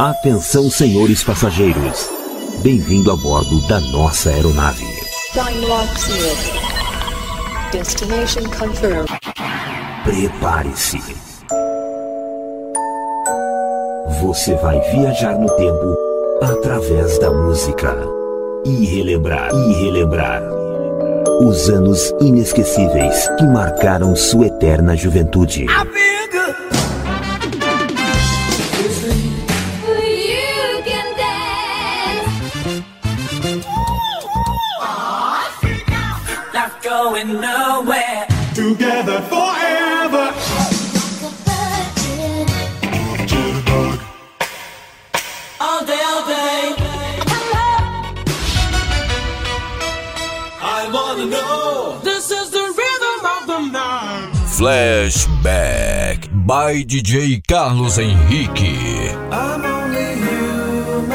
Atenção, senhores passageiros. Bem-vindo a bordo da nossa aeronave. Destination confirmed. Prepare-se. Você vai viajar no tempo através da música e relembrar e relembrar os anos inesquecíveis que marcaram sua eterna juventude. going nowhere. Together forever. Flashback by DJ Carlos Henrique. I'm only human,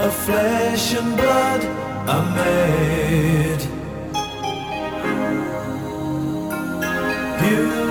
a flesh and blood, a man. you.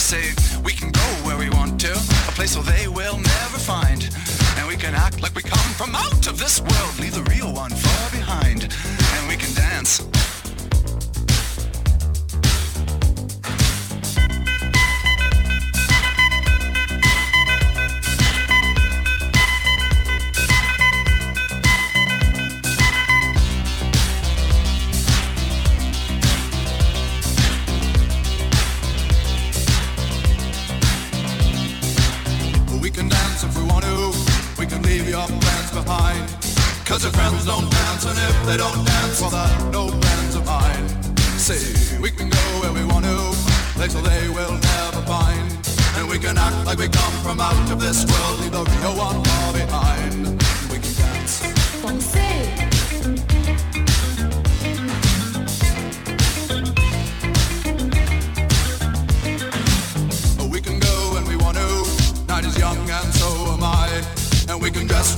Say we can go where we want to, a place where they will never find. And we can act like we come from out of this world, leave the real one far behind. And we can dance. They don't dance, well, they're no plans of mine. See, we can go where we want to, place where they will never find. And we can act like we come from out of this world, leave the real one far behind.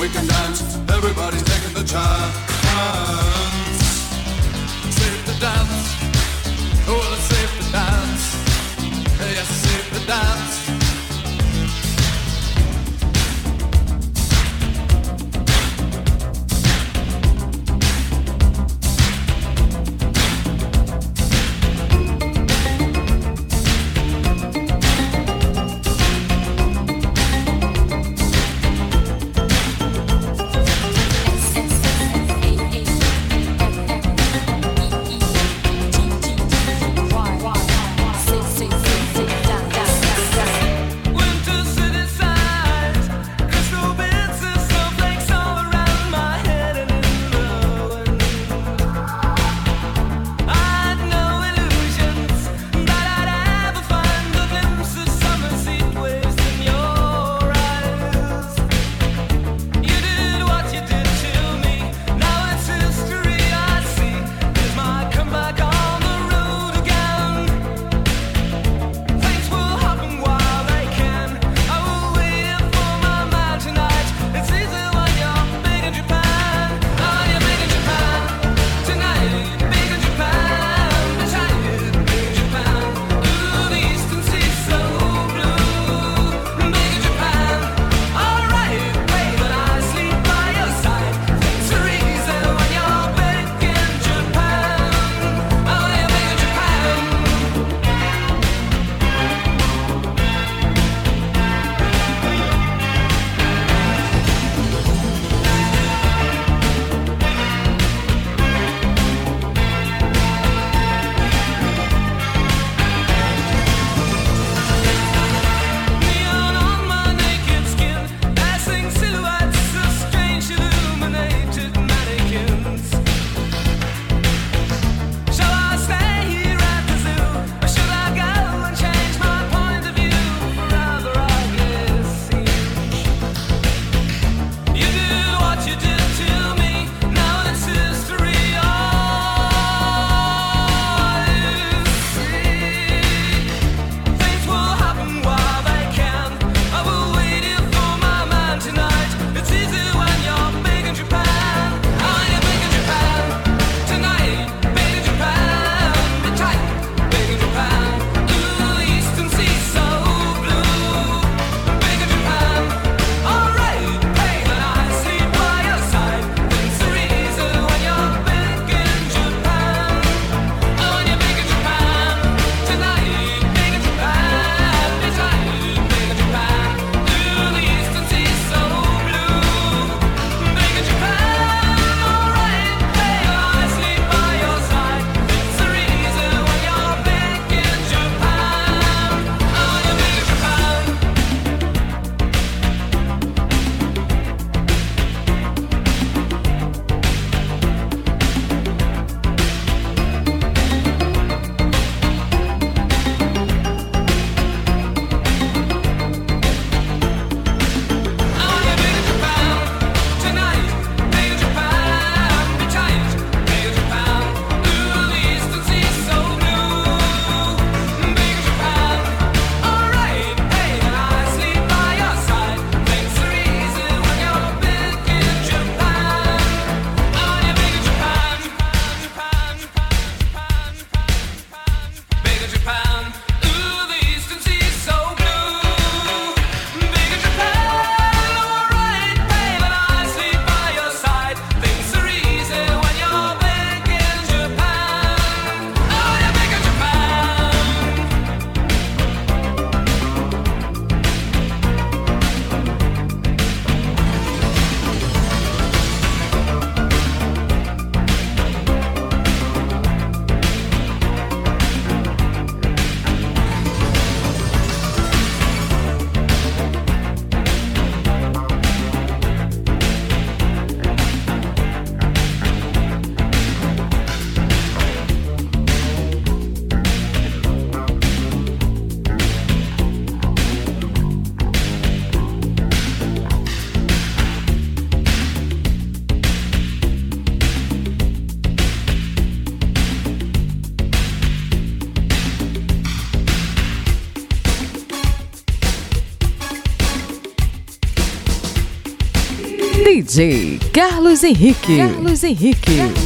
we can dance. Everybody's taking the chance. Safe to dance. Oh, it's safe to dance. Yes, safe to dance. Carlos Henrique. Carlos Henrique. Carlos Henrique.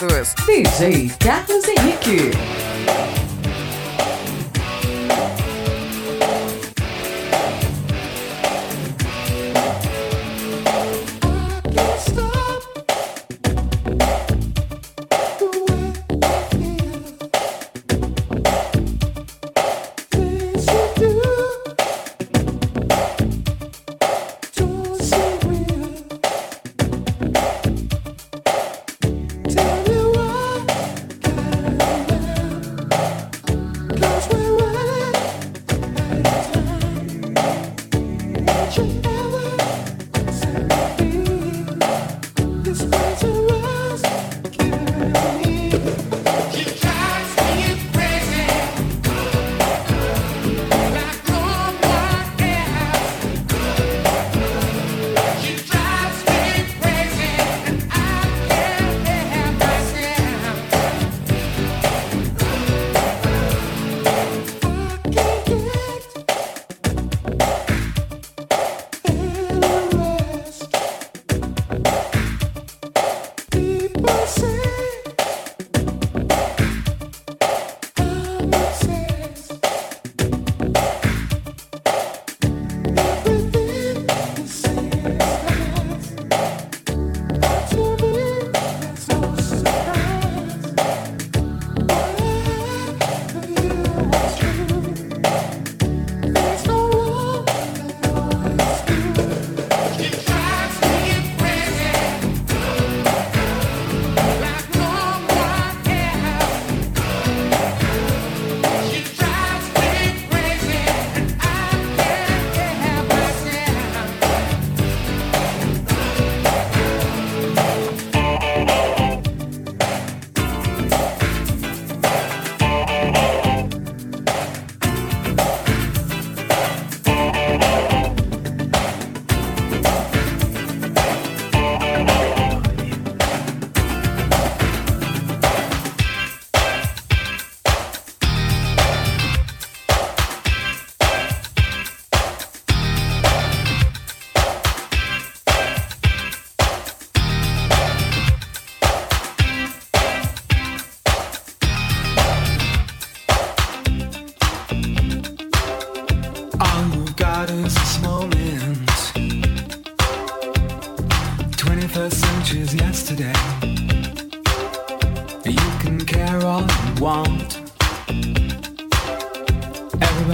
Mixados. DJ Carlos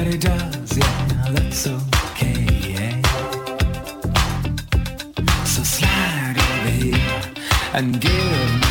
Does, yeah, that's okay, yeah. So slide over here and give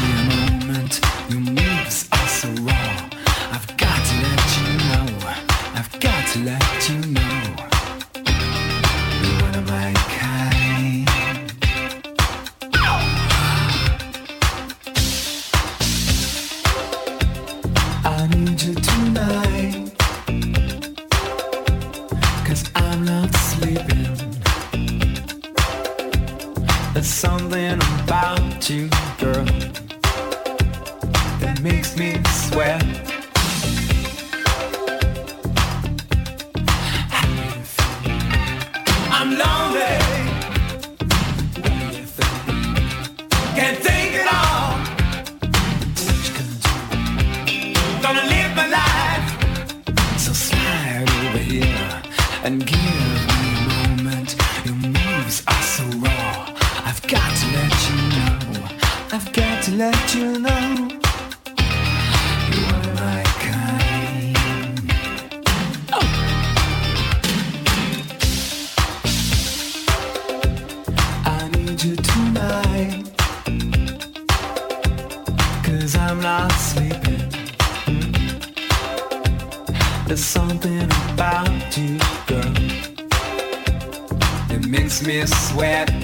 wet.